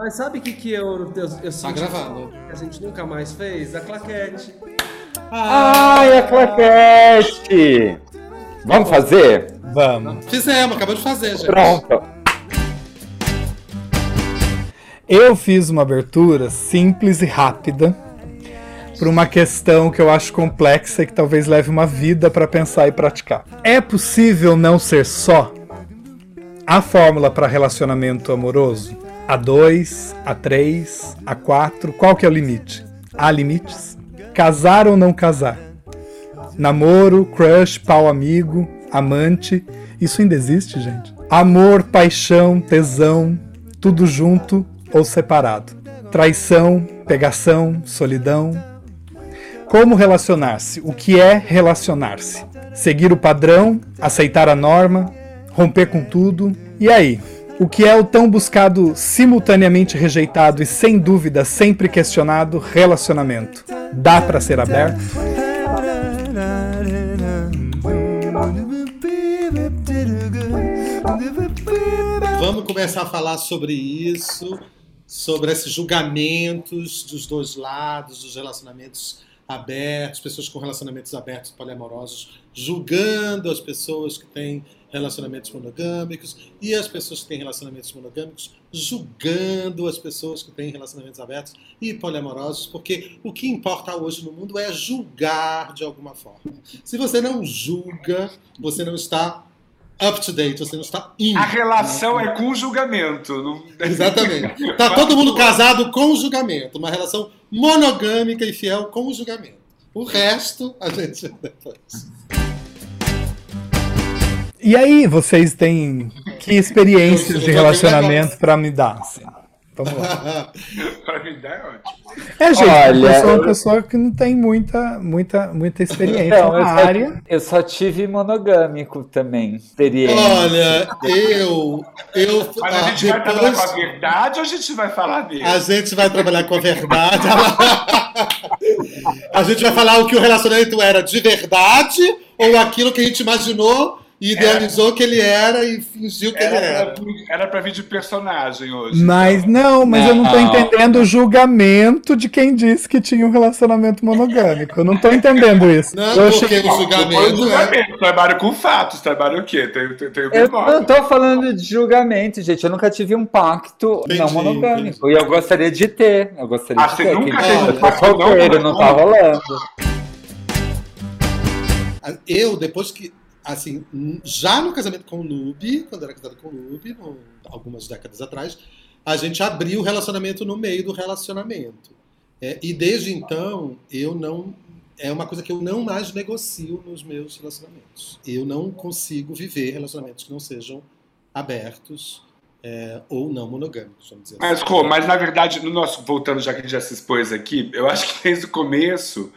Mas sabe o que, que eu, eu, eu Tá senti gravando. que a gente nunca mais fez? A claquete. Ai, a claquete! Vamos fazer? Vamos. Fizemos, acabou de fazer, gente. Pronto. Eu fiz uma abertura simples e rápida para uma questão que eu acho complexa e que talvez leve uma vida para pensar e praticar. É possível não ser só a fórmula para relacionamento amoroso? A2, A3, A4, qual que é o limite? Há limites? Casar ou não casar? Namoro, crush, pau amigo, amante, isso ainda existe, gente? Amor, paixão, tesão, tudo junto ou separado? Traição, pegação, solidão. Como relacionar-se? O que é relacionar-se? Seguir o padrão, aceitar a norma, romper com tudo. E aí? O que é o tão buscado, simultaneamente rejeitado e sem dúvida sempre questionado relacionamento? Dá para ser aberto? Vamos começar a falar sobre isso, sobre esses julgamentos dos dois lados, dos relacionamentos abertos, pessoas com relacionamentos abertos poliamorosos, julgando as pessoas que têm relacionamentos monogâmicos e as pessoas que têm relacionamentos monogâmicos julgando as pessoas que têm relacionamentos abertos e poliamorosos, porque o que importa hoje no mundo é julgar de alguma forma. Se você não julga, você não está up to date, você não está in. A relação é com julgamento. Não... Exatamente. Tá todo mundo casado com julgamento, uma relação monogâmica e fiel com julgamento. O resto a gente depois. E aí, vocês têm que experiências Eu- eu de relacionamento para me dar? assim? Vamos lá. Pra mim é ótimo. É, gente, Olha, eu sou uma eu- pessoa que não tem muita, muita, muita experiência eu na só, área. eu só tive monogâmico também. Experiência. Olha, eu. eu Mas a ah, gente vai trabalhar com a verdade ou a gente vai falar dele? a gente vai trabalhar com a verdade. A gente vai falar o que o relacionamento era de verdade ou aquilo que a gente imaginou e idealizou que ele era e fingiu que ele Era era. pra, era vir de personagem hoje. Mas não, mas eu não tô Não. entendendo o julgamento de quem disse que tinha um relacionamento monogâmico. Eu não tô entendendo isso. Não, Eu porque achei- o julgamento é. julgamento, trabalho com fatos, trabalho o quê? Tem, tem, tem o Eu memória. não tô falando de julgamento, gente. Eu nunca tive um pacto Entendi, não monogâmico. E eu gostaria de ter. Eu gostaria Ah, de você ter. nunca que- teve eu um tô pacto não solteiro, não tá rolando. Eu, depois que. Assim, já no casamento com o Lube, quando era casado com o Lube, no- algumas décadas atrás, a gente abriu o relacionamento no meio do relacionamento. É, e desde então, eu não. É uma coisa que eu não mais negocio nos meus relacionamentos. Eu não consigo viver relacionamentos que não sejam abertos é, ou não monogâmicos, vamos dizer Mas, assim. Rô, mas na verdade, no nosso, voltando já que a gente já se expôs aqui, eu acho que desde o começo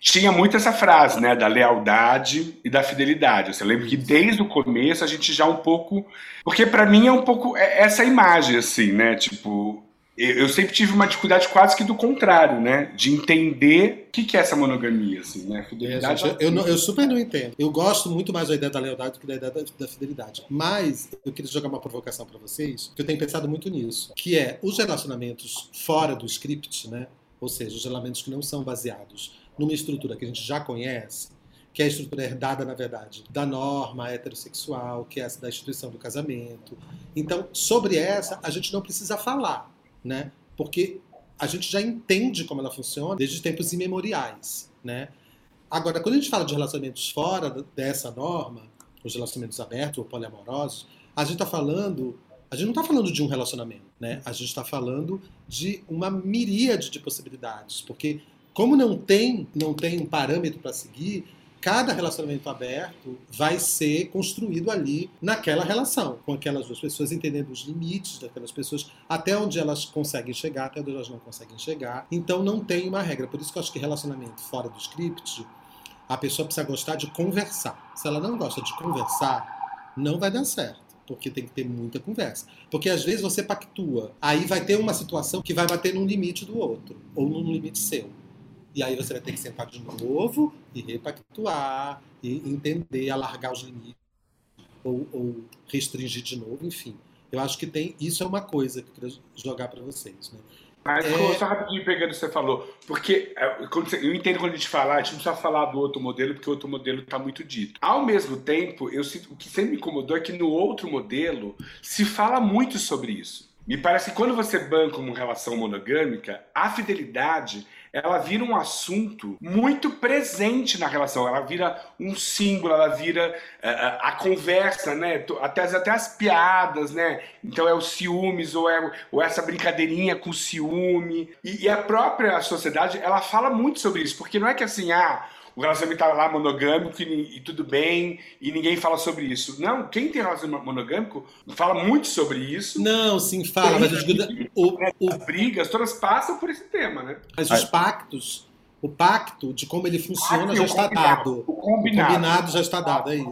tinha muito essa frase, né, da lealdade e da fidelidade. Você lembra que desde o começo a gente já um pouco, porque pra mim é um pouco é- essa imagem assim, né, tipo eu eu sempre tive uma dificuldade quase que do contrário, né? De entender o que, que é essa monogamia, assim, né? É, Fidelidade. gente, eu, não- eu super não entendo. Eu gosto muito mais da ideia da lealdade do que da ideia da, da fidelidade. Mas eu queria jogar uma provocação para vocês, que eu tenho pensado muito nisso, que é os relacionamentos fora do script, né? Ou seja, os relacionamentos que não são baseados numa estrutura que a gente já conhece, que é a estrutura herdada, na verdade, da norma heterossexual, que é essa da instituição do casamento. Então, sobre essa, a gente não precisa falar, né? Porque a gente já entende como ela funciona desde tempos imemoriais, né? Agora, quando a gente fala de relacionamentos fora dessa norma, os relacionamentos abertos ou poliamorosos, a gente está falando, a gente não está falando de um relacionamento, né? A gente está falando de uma miríade de possibilidades, porque como não tem, não tem um parâmetro para seguir, cada relacionamento aberto vai ser construído ali naquela relação, com aquelas duas pessoas entendendo os limites daquelas pessoas, até onde elas conseguem chegar, até onde elas não conseguem chegar. Então não tem uma regra. Por isso que eu acho que relacionamento fora do script, a pessoa precisa gostar de conversar. Se ela não gosta de conversar, não vai dar certo. Porque tem que ter muita conversa. Porque às vezes você pactua. Aí vai ter uma situação que vai bater num limite do outro. Ou num limite seu. E aí você vai ter que sentar de novo e repactuar, e entender, alargar os limites, ou, ou restringir de novo, enfim. Eu acho que tem. Isso é uma coisa que eu queria jogar para vocês. Né? Mas É. só rapidinho pegando o que você falou, porque é, eu entendo quando a gente fala, a gente não precisa falar do outro modelo, porque o outro modelo está muito dito. Ao mesmo tempo, eu sinto, o que sempre me incomodou é que no outro modelo se fala muito sobre isso. Me parece que quando você banca uma relação monogâmica, a fidelidade ela vira um assunto muito presente na relação. Ela vira um símbolo, ela vira eh, a conversa, né? Até, até as piadas, né? Então é o ciúmes ou, é, ou essa brincadeirinha com ciúme. E, e a própria sociedade, ela fala muito sobre isso. Porque não é que assim, ah, o relacionamento tá lá monogâmico e, e tudo bem, e ninguém fala sobre isso. Não, quem tem relacionamento monogâmico fala muito sobre isso. Não, sim, fala, mas, eu digo, o- o- As brigas todas passam por esse tema, né? mas os pactos, o pacto de como ele funciona Ah, já está combinado, dado. O O combinado. combinado já está dado, é isso.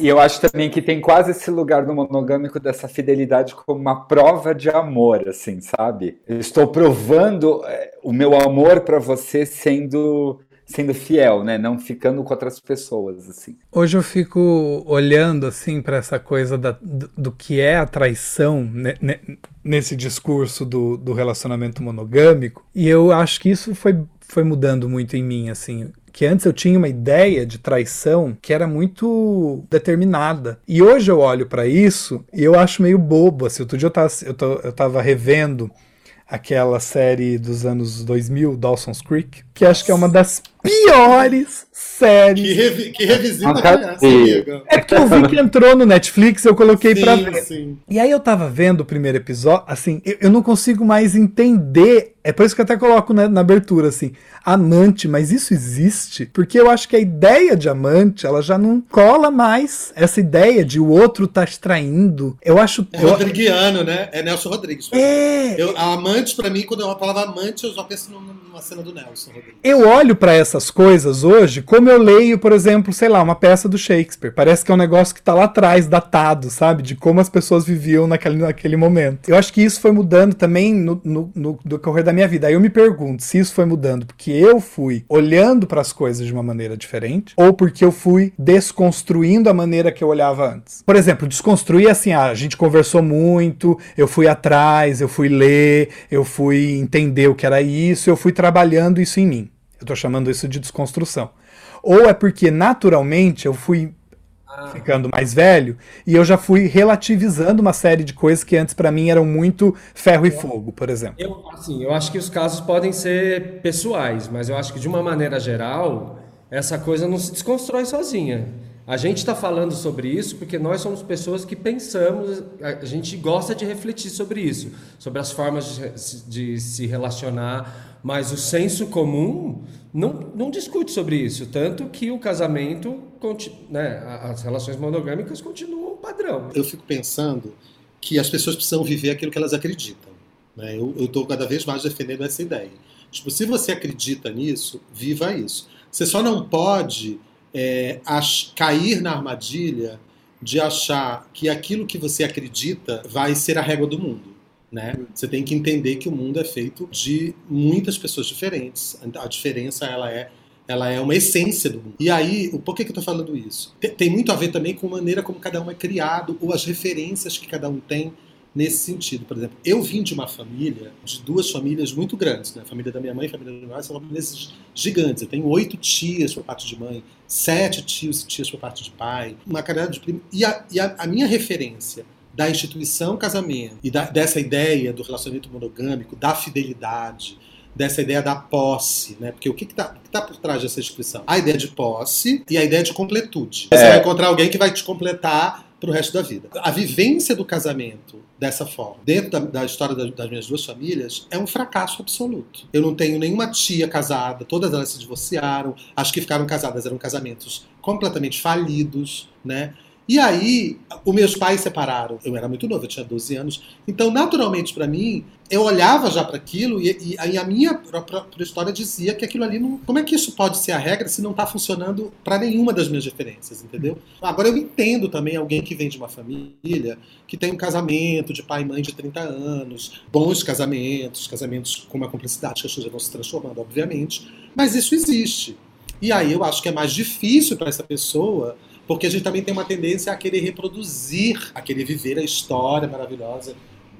E eu acho também que tem quase esse lugar no monogâmico dessa fidelidade como uma prova de amor, assim, sabe? Eu estou provando é, o meu amor para você sendo sendo fiel, né? Não ficando com outras pessoas, assim. Hoje eu fico olhando assim para essa coisa da- do, do que é a traição ne- nesse discurso do, do relacionamento monogâmico e eu acho que isso foi, foi mudando muito em mim assim que antes eu tinha uma ideia de traição que era muito determinada e hoje eu olho para isso e eu acho meio bobo assim, outro dia eu tava, eu, tô- eu tava revendo aquela série dos anos 2000, Dawson's Creek, que acho que é uma das piores séries Que, revi- que revisita é essa, amiga? é porque eu vi que entrou no Netflix, eu coloquei pra Sim, ver. sim. E aí eu tava vendo o primeiro episódio, assim, eu, eu não consigo mais entender. É por isso que eu até coloco né, na abertura, assim, amante, mas isso existe? Porque eu acho que a ideia de amante, ela já não cola mais. Essa ideia de o outro tá te traindo. Eu acho. É eu- Rodriguiano, né? É Nelson Rodrigues. é, Eu, a amante, pra mim, quando eu falava amante, eu já penso numa numa cena do Nelson Rodrigues. Eu olho pra essas coisas hoje como eu leio, por exemplo, sei lá, uma peça do Shakespeare. Parece que é um negócio que tá lá atrás, datado, sabe? De como as pessoas viviam naquele, naquele momento. Eu acho que isso foi mudando também no, no, no decorrer da minha vida. Aí eu me pergunto se isso foi mudando porque eu fui olhando para as coisas de uma maneira diferente ou porque eu fui desconstruindo a maneira que eu olhava antes. Por exemplo, desconstruir assim, ah, a gente conversou muito, eu fui atrás, eu fui ler, eu fui entender o que era isso, eu fui trabalhando isso em mim. Eu tô chamando isso de desconstrução. Ou é porque naturalmente eu fui ficando mais velho e eu já fui relativizando uma série de coisas que antes pra mim eram muito ferro e fogo, por exemplo. Eu, assim, eu acho que os casos podem ser pessoais, mas eu acho que de uma maneira geral, essa coisa não se desconstrói sozinha. A gente está falando sobre isso porque nós somos pessoas que pensamos, a gente gosta de refletir sobre isso, sobre as formas de, se- de se relacionar, mas o senso comum não, não discute sobre isso, tanto que o casamento, né, as relações monogâmicas continuam padrão. Eu fico pensando que as pessoas precisam viver aquilo que elas acreditam. Né? Eu estou cada vez mais defendendo essa ideia. Tipo, se você acredita nisso, viva isso. Você só não pode é, cair na armadilha de achar que aquilo que você acredita vai ser a régua do mundo. Né? Você tem que entender que o mundo é feito de muitas pessoas diferentes. A diferença ela é ela é uma essência do mundo. E aí, por que, que eu estou falando isso? Tem, tem muito a ver também com a maneira como cada um é criado ou as referências que cada um tem nesse sentido. Por exemplo, eu vim de uma família, de duas famílias muito grandes. Né? A família da minha mãe e a família da minha mãe são famílias gigantes. Eu tenho oito tias por parte de mãe, sete tios e tias por parte de pai, uma caralhada de primos. E, a, e a, a minha referência da instituição casamento e da, dessa ideia do relacionamento monogâmico, da fidelidade, dessa ideia da posse, né? Porque o que está tá por trás dessa instituição? A ideia de posse e a ideia de completude. Você vai encontrar alguém que vai te completar para o resto da vida. A vivência do casamento dessa forma, dentro da, da história das, das minhas duas famílias, é um fracasso absoluto. Eu não tenho nenhuma tia casada, todas elas se divorciaram, as que ficaram casadas eram casamentos completamente falidos, né? E aí, os meus pais separaram. Eu era muito novo, eu tinha 12 anos. Então, naturalmente, para mim, eu olhava já para aquilo e, e, a minha própria, história dizia que aquilo ali não. Como é que isso pode ser a regra se não está funcionando para nenhuma das minhas referências, entendeu? Agora, eu entendo também alguém que vem de uma família que tem um casamento de pai e mãe de 30 anos, bons casamentos, casamentos com uma cumplicidade que as coisas vão se transformando, obviamente, mas isso existe. E aí eu acho que é mais difícil para essa pessoa porque a gente também tem uma tendência a querer reproduzir, a querer viver a história maravilhosa,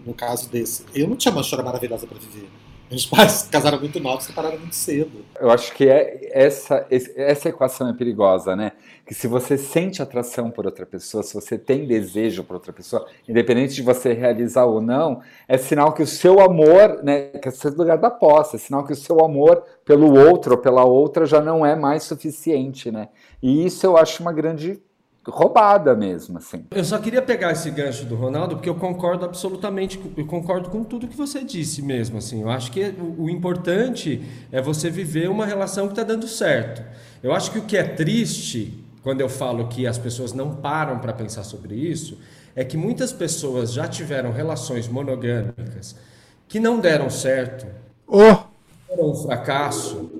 no caso desse. Eu não tinha uma história maravilhosa para viver. Meus pais casaram muito novos, separaram muito cedo. Eu acho que é essa, essa equação é perigosa, né? Que se você sente atração por outra pessoa, se você tem desejo por outra pessoa, independente de você realizar ou não, é sinal que o seu amor, né? Que é o lugar da posse, é sinal que o seu amor pelo outro ou pela outra já não é mais suficiente, né? E isso eu acho uma grande roubada mesmo, assim. Eu só queria pegar esse gancho do Ronaldo, porque eu concordo absolutamente, eu concordo com tudo que você disse mesmo, assim. Eu acho que o, importante é você viver uma relação que está dando certo. Eu acho que o que é triste, quando eu falo que as pessoas não param para pensar sobre isso, é que muitas pessoas já tiveram relações monogâmicas que não deram certo, oh. foram um fracasso,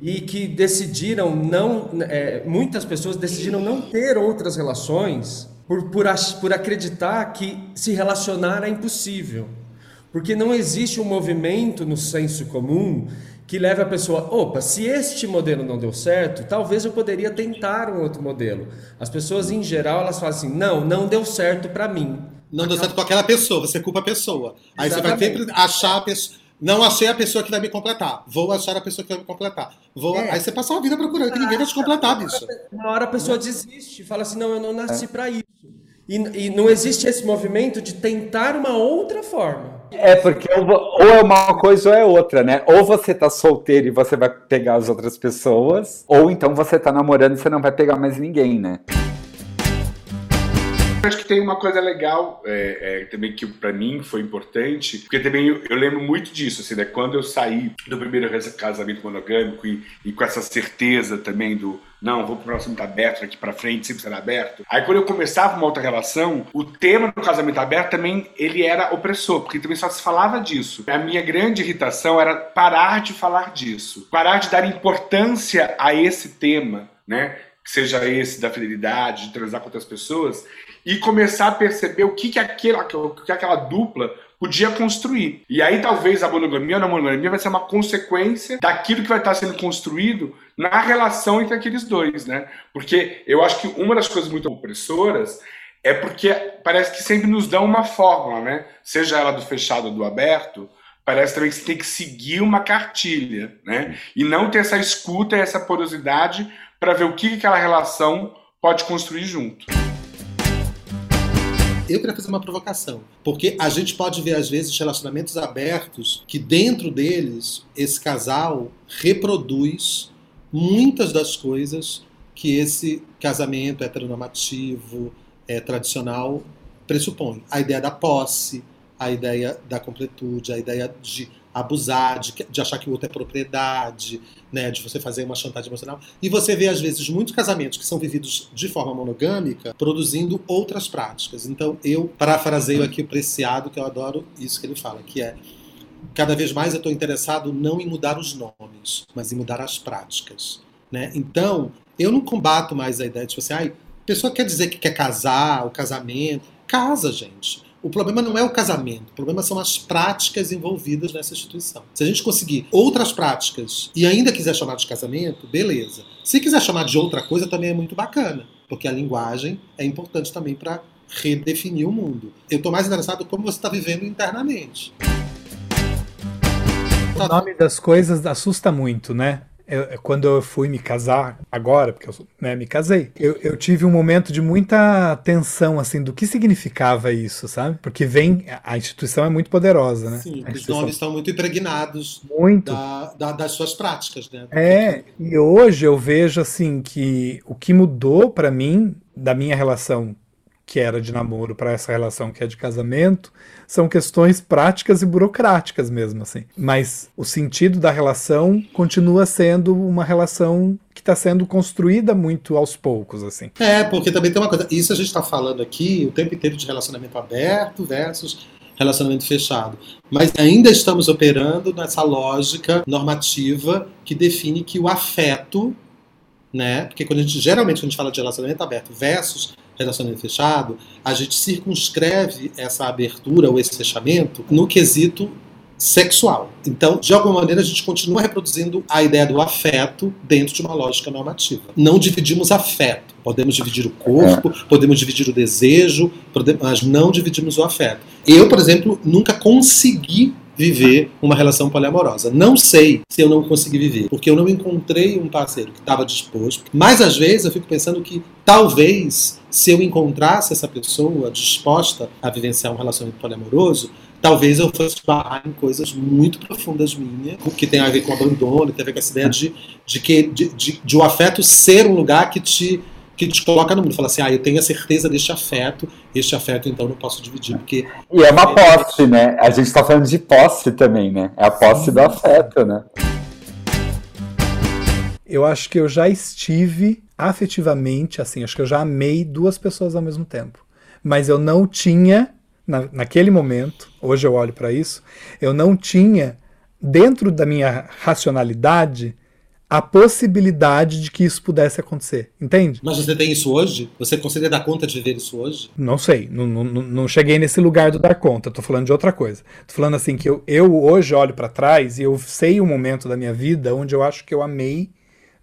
e que decidiram não. É, muitas pessoas decidiram não ter outras relações por, por, por acreditar que se relacionar é impossível. Porque não existe um movimento no senso comum que leve a pessoa, opa, se este modelo não deu certo, talvez eu poderia tentar um outro modelo. As pessoas em geral elas falam assim, não, não deu certo para mim. Não deu certo com aquela pessoa, você culpa a pessoa. Aí Exatamente. você vai sempre achar a pessoa não achei a pessoa que vai me completar. Vou achar a pessoa que vai me completar. Vou... É. Aí você passa uma vida procurando que ninguém vai te completar, bicho. Uma hora a pessoa desiste, fala assim: não, eu não nasci é. para isso. E, e, não existe esse movimento de tentar uma outra forma. É, porque ou é uma coisa ou é outra, né? Ou você tá solteiro e você vai pegar as outras pessoas, ou então você tá namorando e você não vai pegar mais ninguém, né? Acho que tem uma coisa legal é, é, também que para mim foi importante, porque também eu, eu, lembro muito disso, assim, né? Quando eu saí do primeiro casamento monogâmico e, e com essa certeza também do não, vou pro próximo aberto daqui para frente, sempre será aberto. Aí quando eu começava uma outra relação, o tema do casamento aberto também ele era opressor, porque também só se falava disso. A minha grande irritação era parar de falar disso, parar de dar importância a esse tema, né? Que seja esse da fidelidade, de transar com outras pessoas, e começar a perceber o que, que, aquela, o que aquela dupla podia construir. E aí talvez a monogamia ou a monogamia vai ser uma consequência daquilo que vai estar sendo construído na relação entre aqueles dois, né? Porque eu acho que uma das coisas muito opressoras é porque parece que sempre nos dão uma fórmula, né? Seja ela do fechado ou do aberto, parece também que você tem que seguir uma cartilha, né? E não ter essa escuta, essa porosidade para ver o que aquela relação pode construir junto eu queria fazer uma provocação. Porque a gente pode ver, às vezes, relacionamentos abertos que, dentro deles, esse casal reproduz muitas das coisas que esse casamento heteronormativo, é, tradicional, pressupõe. A ideia da posse, a ideia da completude, a ideia de abusar, de, de, achar que o outro é propriedade, né, de você fazer uma chantagem emocional. E você vê, às vezes, muitos casamentos que são vividos de forma monogâmica produzindo outras práticas. Então, eu parafraseio aqui o Preciado, que eu adoro isso que ele fala, que é cada vez mais eu estou interessado não em mudar os nomes, mas em mudar as práticas. Né? Então, eu não combato mais a ideia de, tipo assim, a pessoa quer dizer que quer casar, o casamento. Casa, gente. O problema não é o casamento, o problema são as práticas envolvidas nessa instituição. Se a gente conseguir outras práticas e ainda quiser chamar de casamento, beleza. Se quiser chamar de outra coisa, também é muito bacana, porque a linguagem é importante também para redefinir o mundo. Eu estou mais interessado em como você está vivendo internamente. O nome das coisas assusta muito, né? Eu, quando eu fui me casar, agora, porque eu né, me casei, eu, eu, tive um momento de muita tensão, assim, do que significava isso, sabe? Porque vem, a instituição é muito poderosa, né? Sim, os nomes estão muito impregnados muito. Da, da, das suas práticas, né? É, e hoje eu vejo, assim, que o que mudou para mim, da minha relação que era de namoro para essa relação que é de casamento, são questões práticas e burocráticas mesmo, assim. Mas o sentido da relação continua sendo uma relação que está sendo construída muito aos poucos, assim. É, porque também tem uma coisa. Isso a gente está falando aqui o tempo inteiro de relacionamento aberto versus relacionamento fechado. Mas ainda estamos operando nessa lógica normativa que define que o afeto, né? Porque quando a gente geralmente quando a gente fala de relacionamento aberto versus relacionamento fechado, a gente circunscreve essa abertura ou esse fechamento no quesito sexual. Então, de alguma maneira, a gente continua reproduzindo a ideia do afeto dentro de uma lógica normativa. Não dividimos afeto. Podemos dividir o corpo, é. podemos dividir o desejo, mas não dividimos o afeto. Eu, por exemplo, nunca consegui viver uma relação poliamorosa. Não sei se eu não consegui viver, porque eu não encontrei um parceiro que estava disposto. Mas às vezes eu fico pensando que talvez se eu encontrasse essa pessoa disposta a vivenciar um relacionamento poliamoroso, talvez eu fosse barrar em coisas muito profundas minhas, que tem a ver com abandono, tem a ver com essa ideia de, de que de, de, de o afeto ser um lugar que te que te coloca no mundo. Fala assim, ah, eu tenho a certeza deste afeto, este afeto então não posso dividir, porque... E é uma posse, né? A gente está falando de posse também, né? É a posse do afeto, né? Eu acho que eu já estive afetivamente, assim, acho que eu já amei duas pessoas ao mesmo tempo. Mas eu não tinha, na, naquele momento, hoje eu olho para isso, eu não tinha, dentro da minha racionalidade, a possibilidade de que isso pudesse acontecer, entende? Mas você tem isso hoje? Você conseguiria dar conta de viver isso hoje? Não sei, não, não, não cheguei nesse lugar do dar conta, tô falando de outra coisa. Tô falando assim que eu, eu hoje olho para trás e eu sei um momento da minha vida onde eu acho que eu amei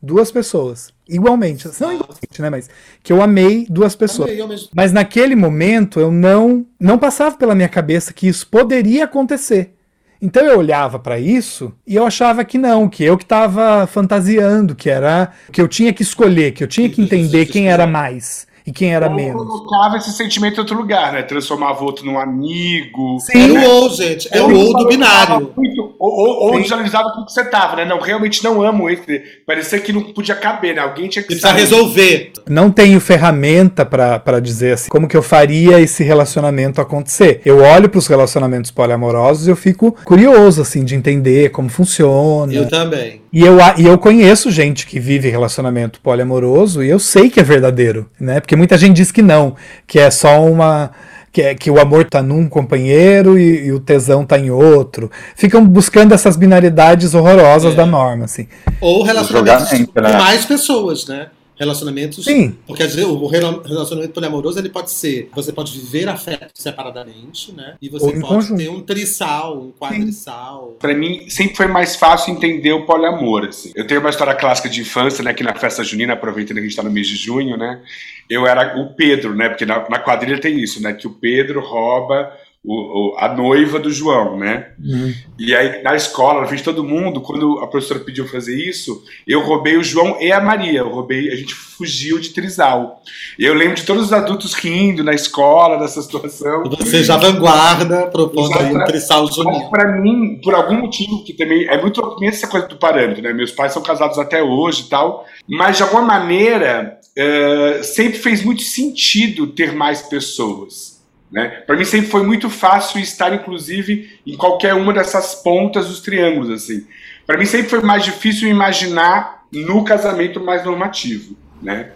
duas pessoas. Igualmente, não igualmente, né? Mas que eu amei duas pessoas. Mas naquele momento eu não não passava pela minha cabeça que isso poderia acontecer. Então eu olhava para isso e eu achava que não, que eu que estava fantasiando, que era que eu tinha que escolher, que eu tinha que entender quem era mais e quem era ou menos. colocava esse sentimento em outro lugar, né? Transformava outro num amigo. Sim, né? ou, gente. É o ou do binário. Muito, ou, ou, ou visualizava tudo que você tava, né? Não, realmente não amo esse. Parecia que não podia caber, né? Alguém tinha que. Precisa resolver. Não tenho ferramenta para dizer assim, como que eu faria esse relacionamento acontecer. Eu olho para os relacionamentos poliamorosos e eu fico curioso, assim, de entender como funciona. Eu também. E eu, e eu conheço gente que vive relacionamento poliamoroso e eu sei que é verdadeiro, né? Porque muita gente diz que não, que é só uma. Que, é, que o amor tá num companheiro e, e o tesão tá em outro. Ficam buscando essas binaridades horrorosas é. da norma, assim. Ou relacionamentos com né? mais pessoas, né? Relacionamentos. Sim. Porque dizer, o relacionamento poliamoroso ele pode ser. Você pode viver afeto separadamente, né? E você pode conjunto. ter um trissal, um quadrissal. Para mim, sempre foi mais fácil entender o poliamor. Assim. Eu tenho uma história clássica de infância, né? Que na festa junina, aproveitando que a gente tá no mês de junho, né? Eu era o Pedro, né? Porque na, na quadrilha tem isso, né? Que o Pedro rouba o, o, a noiva do João, né? Uhum. E aí, na escola, na frente de todo mundo, quando a professora pediu fazer isso, eu roubei o João e a Maria. Eu roubei, a gente fugiu de trisal. E eu lembro de todos os adultos rindo na escola dessa situação. Você já vanguarda propondo aí um trisal junino. Para mim, por algum motivo, que também é muito essa coisa do parâmetro, né? Meus pais são casados até hoje e tal, mas de alguma maneira uh, sempre fez muito sentido ter mais pessoas. Né? Para mim sempre foi muito fácil estar, inclusive, em qualquer uma dessas pontas dos triângulos. assim. Para mim sempre foi mais difícil imaginar no casamento mais normativo. Né?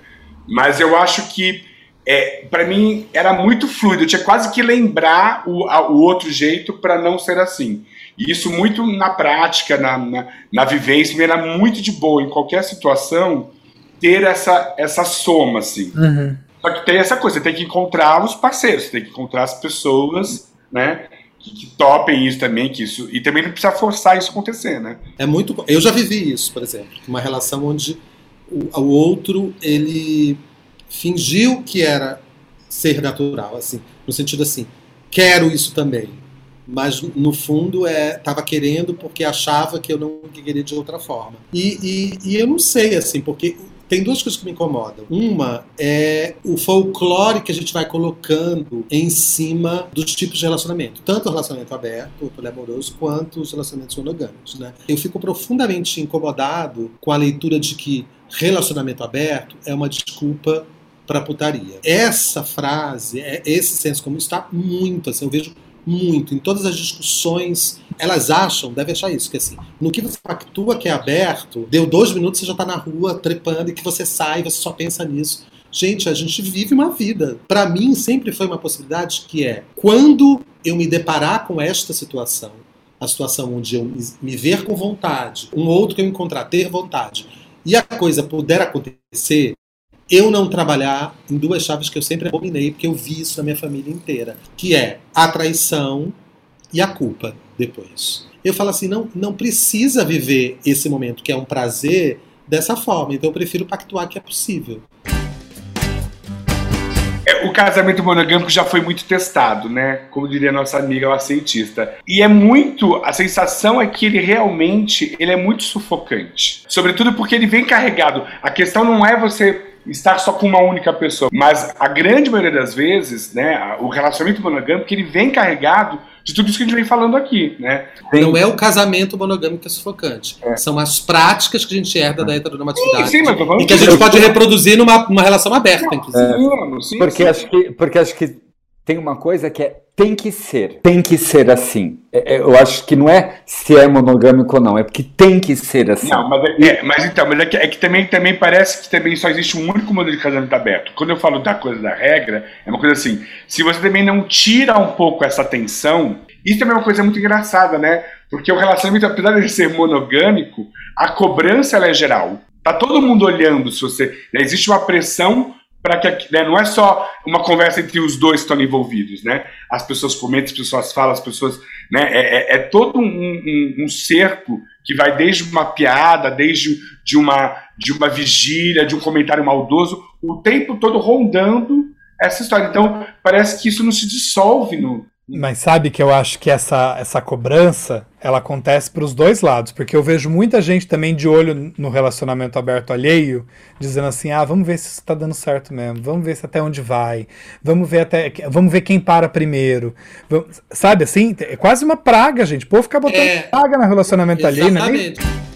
Mas eu acho que, é, para mim, era muito fluido. Eu tinha quase que lembrar o, a, o outro jeito para não ser assim. E isso muito na prática, na, na, na vivência, me era muito de boa em qualquer situação ter essa, essa soma, assim. Uhum. Só que tem essa coisa, você tem que encontrar os parceiros, você tem que encontrar as pessoas, né? Que, que, topem isso também, que isso. E também não precisa forçar isso acontecer, né? É muito. Eu já vivi isso, por exemplo. Uma relação onde o, o outro ele fingiu que era ser natural, assim, no sentido assim, quero isso também. Mas no fundo é estava querendo porque achava que eu não queria de outra forma. E, e, e eu não sei, assim, porque tem duas coisas que me incomodam. Uma é o folclore que a gente vai colocando em cima dos tipos de relacionamento, tanto o relacionamento aberto, poliamoroso, quanto os relacionamentos monogâmicos. Né? Eu fico profundamente incomodado com a leitura de que relacionamento aberto é uma desculpa para putaria. Essa frase, é, esse senso comum está muito assim. Eu vejo muito em todas as discussões. Elas acham, deve achar isso, que assim, no que você pactua que é aberto, deu dois minutos, você já está na rua trepando e que você sai, você só pensa nisso. Gente, a gente vive uma vida. Para mim, sempre foi uma possibilidade que é quando eu me deparar com esta situação, a situação onde eu me ver com vontade, um outro que eu encontrar ter vontade, e a coisa puder acontecer, eu não trabalhar em duas chaves que eu sempre abominei, porque eu vi isso na minha família inteira, que é a traição e a culpa depois. Eu falo assim, não, não precisa viver esse momento que é um prazer dessa forma, então eu prefiro pactuar que é possível. É, o casamento monogâmico já foi muito testado, né? Como diria nossa amiga, uma cientista. E é muito. A sensação é que ele realmente ele é muito sufocante. Sobretudo porque ele vem carregado. A questão não é você estar só com uma única pessoa, mas a grande maioria das vezes, né, o relacionamento monogâmico ele vem carregado de tudo isso que a gente vem falando aqui, né? Não é o casamento monogâmico que é sufocante. É. São as práticas que a gente herda da heteronormatividade. Sim, sim, e que a gente pode reproduzir numa, numa relação aberta, inclusive. É. Sim, porque, Acho que, porque acho que tem uma coisa que é tem que ser, tem que ser assim. É, é, eu acho que não é se é monogâmico ou não, é porque tem que ser assim. Não, mas, é, é, mas então, mas é que, é que, também, também parece que também só existe um único modelo de casamento aberto. Quando eu falo da coisa da regra, é uma coisa assim, se você também não tira um pouco essa tensão, isso também é uma coisa muito engraçada, né? Porque o relacionamento, apesar de ser monogâmico, a cobrança é geral. Tá todo mundo olhando se você. Né, existe uma pressão para que né, não é só uma conversa entre os dois que estão envolvidos, né? As pessoas comentam, as pessoas falam, as pessoas, né? É, é, é todo um, um, um, cerco que vai desde uma piada, desde de uma de uma vigília, de um comentário maldoso, o tempo todo rondando essa história. Então parece que isso não se dissolve no, mas sabe que eu acho que essa, essa cobrança ela acontece para os dois lados, porque eu vejo muita gente também de olho no relacionamento aberto alheio, dizendo assim: ah, vamos ver se isso está dando certo mesmo, vamos ver se até onde vai, vamos ver até, vamos ver quem para primeiro, vamos, sabe assim? É quase uma praga, gente. O povo fica botando é, praga no relacionamento exatamente. alheio, né?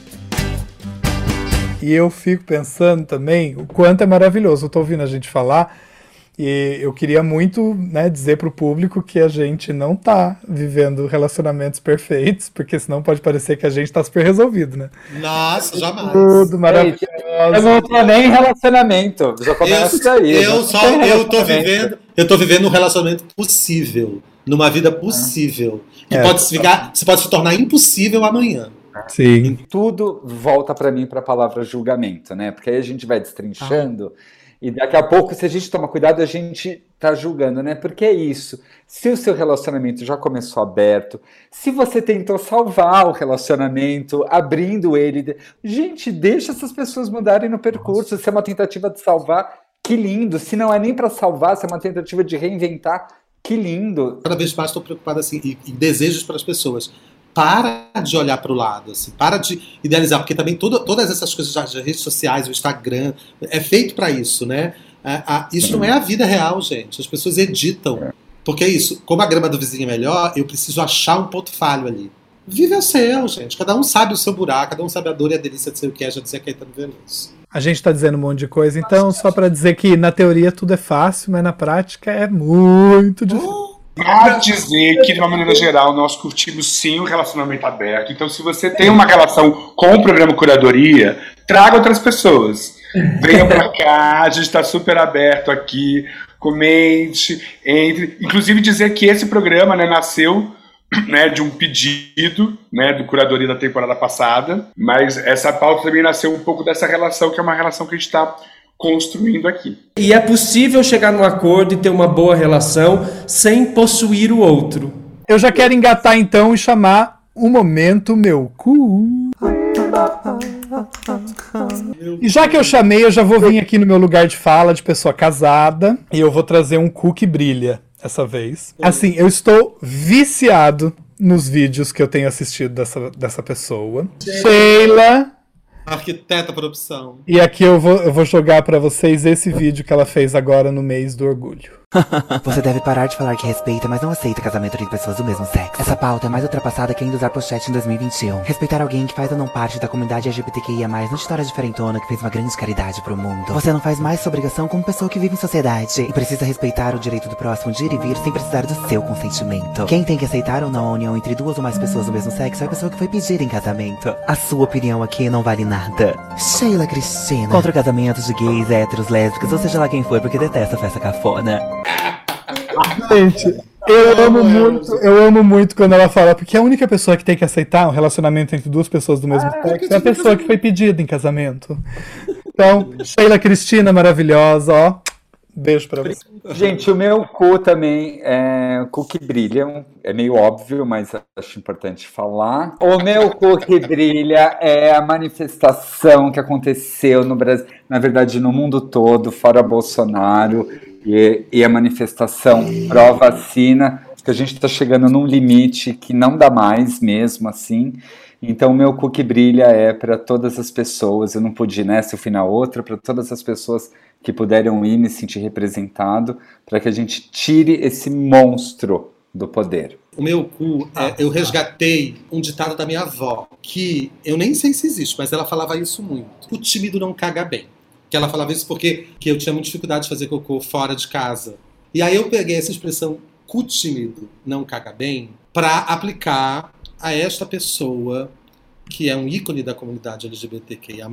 E eu fico pensando também o quanto é maravilhoso. Eu tô ouvindo a gente falar e eu queria muito né, dizer para o público que a gente não está vivendo relacionamentos perfeitos, porque senão pode parecer que a gente está super resolvido, né? Nossa, jamais. Tudo maravilhoso. Eu não tô nem em relacionamento. Já começa eu, aí. Eu, só, eu tô vivendo, eu tô vivendo um relacionamento possível, numa vida possível. Que é, pode ficar, se pode se tornar impossível amanhã. Sim. E tudo volta para mim para a palavra julgamento, né? Porque aí a gente vai destrinchando. Ah e daqui a pouco, se a gente toma cuidado, a gente tá julgando, né? Porque é isso. Se o seu relacionamento já começou aberto, se você tentou salvar o relacionamento, abrindo ele, gente, deixa essas pessoas mudarem no percurso. Se é uma tentativa de salvar, que lindo. Se não é nem para salvar, se é uma tentativa de reinventar, que lindo. Cada vez mais estou preocupado assim em desejos para as pessoas para de olhar para o lado, assim, para de idealizar, porque também todo, todas essas coisas das redes sociais, o Instagram, é feito para isso, né? É, a, isso não é a vida real, gente. As pessoas editam. Porque é isso, como a grama do vizinho é melhor, eu preciso achar um ponto falho ali. Vive o seu, gente. Cada um sabe o seu buraco, cada um sabe a dor e a delícia de ser o que é, já dizia Caetano Veloso. A gente está dizendo um monte de coisa, então, só para dizer que na teoria tudo é fácil, mas na prática é muito difícil. Oh! Pra dizer que, de uma maneira geral, nós curtimos sim o relacionamento aberto. Então, se você tem uma relação com o programa Curadoria, traga outras pessoas. Venha pra cá, a gente está super aberto aqui. Comente, entre. Inclusive, dizer que esse programa né, nasceu né, de um pedido né, do curadoria da temporada passada, mas essa pauta também nasceu um pouco dessa relação, que é uma relação que a gente está construindo aqui. E é possível chegar num acordo e ter uma boa relação sem possuir o outro. Eu já quero engatar então e chamar o momento meu cu. E já que eu chamei, eu já vou vir aqui no meu lugar de fala de pessoa casada e eu vou trazer um cu que brilha essa vez. Assim, eu estou viciado nos vídeos que eu tenho assistido dessa, dessa pessoa. Sheila Arquiteta por opção. E aqui eu vou, eu vou jogar para vocês esse vídeo que ela fez agora no mês do orgulho. Você deve parar de falar que respeita, mas não aceita casamento entre pessoas do mesmo sexo. Essa pauta é mais ultrapassada que ainda usar pochete em 2021. Respeitar alguém que faz ou não parte da comunidade LGBTQIA+, não torna diferentona que fez uma grande caridade pro mundo. Você não faz mais sua obrigação como pessoa que vive em sociedade e precisa respeitar o direito do próximo de ir e vir sem precisar do seu consentimento. Quem tem que aceitar ou não a união entre duas ou mais pessoas do mesmo sexo é a pessoa que foi pedir em casamento. A sua opinião aqui não vale nada. Sheila Cristina. Contra o casamento de gays, héteros, lésbicas, ou seja lá quem for, porque detesta festa cafona. Gente, eu amo muito, eu amo muito quando ela fala, porque a única pessoa que tem que aceitar um relacionamento entre duas pessoas do mesmo ah, sexo é a pessoa que foi pedida em casamento. Então, Sheila Cristina, maravilhosa, ó. Beijo pra você. Gente, o meu cu também é cu que brilha. É meio óbvio, mas acho importante falar. O meu cu que brilha é a manifestação que aconteceu no Brasil, na verdade, no mundo todo, fora Bolsonaro, e, e a manifestação pró-vacina, que a gente está chegando num limite que não dá mais mesmo assim. Então, o meu que brilha é para todas as pessoas. Eu não pude nessa, eu fui na outra, para todas as pessoas que puderam ir me sentir representado, para que a gente tire esse monstro do poder. O meu cu, é, eu resgatei um ditado da minha avó, que eu nem sei se existe, mas ela falava isso muito. O tímido não caga bem. Que ela falava isso porque que eu tinha muita dificuldade de fazer cocô fora de casa. E aí eu peguei essa expressão cu tímido não caga bem para aplicar a esta pessoa que é um ícone da comunidade LGBTQIA+,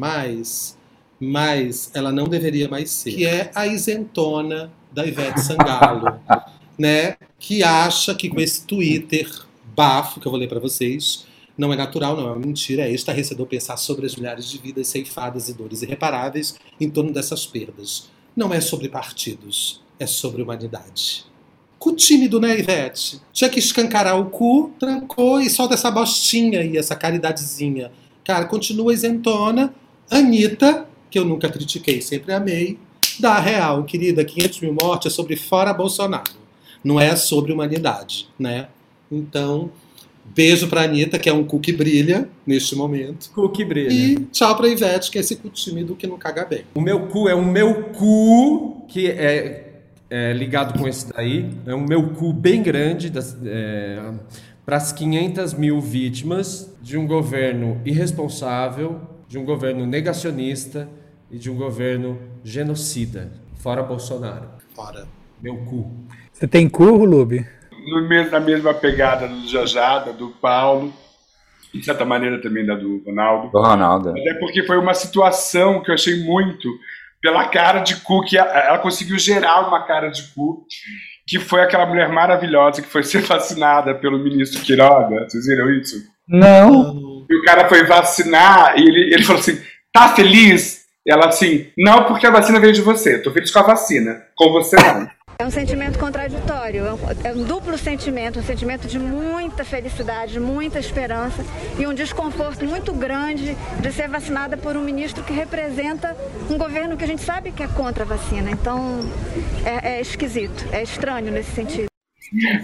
mas ela não deveria mais ser, que é a isentona da Ivete Sangalo, né? Que acha que com esse Twitter bafo que eu vou ler para vocês, não é natural, não é uma mentira, é estarrecedor pensar sobre as milhares de vidas ceifadas e dores irreparáveis em torno dessas perdas. Não é sobre partidos, é sobre humanidade. Cu tímido, né, Ivete? Tinha que escancarar o cu, trancou e solta essa bostinha aí, essa caridadezinha. Cara, continua isentona. Anitta, que eu nunca critiquei, sempre amei. Da real, querida, 500 mil mortes é sobre fora Bolsonaro. Não é sobre humanidade, né? Então, beijo pra Anitta, que é um cu que brilha neste momento. Cu que brilha. E tchau pra Ivete, que é esse cu tímido que não caga bem. O meu cu é o meu cu, que é, é ligado com esse daí. É um meu cu bem grande é, para as 500 mil vítimas de um governo irresponsável, de um governo negacionista e de um governo genocida. Fora Bolsonaro. Fora. Meu cu. Você tem cu, Lube? No mesmo, na mesma pegada do Jajada, do Paulo, de certa maneira também da do Ronaldo. Do Ronaldo. Até porque foi uma situação que eu achei muito pela cara de cu que ela, ela conseguiu gerar uma cara de cu que foi aquela mulher maravilhosa que foi ser vacinada pelo ministro Quiroga. Vocês viram isso? Não. E o cara foi vacinar e ele, ele falou assim: tá feliz? Ela assim, não, porque a vacina veio de você. Tô feliz com a vacina. Com você não. É um sentimento contraditório, é um, é um, duplo sentimento, um sentimento de muita felicidade, muita esperança e um desconforto muito grande de ser vacinada por um ministro que representa um governo que a gente sabe que é contra a vacina. Então é, é esquisito, é estranho nesse sentido.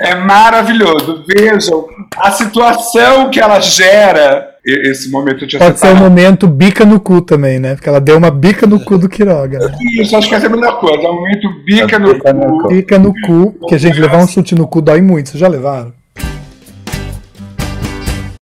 É maravilhoso. Vejam a situação que ela gera. Esse momento tinha Pode ser um momento bica no cu também, né? Porque ela deu uma bica no cu do Quiroga. Né? Isso, acho que essa é a mesma coisa. É um momento bica no bica no cu. Bica no cu, porque a gente levar um chute no cu dói muito. Vocês já levaram?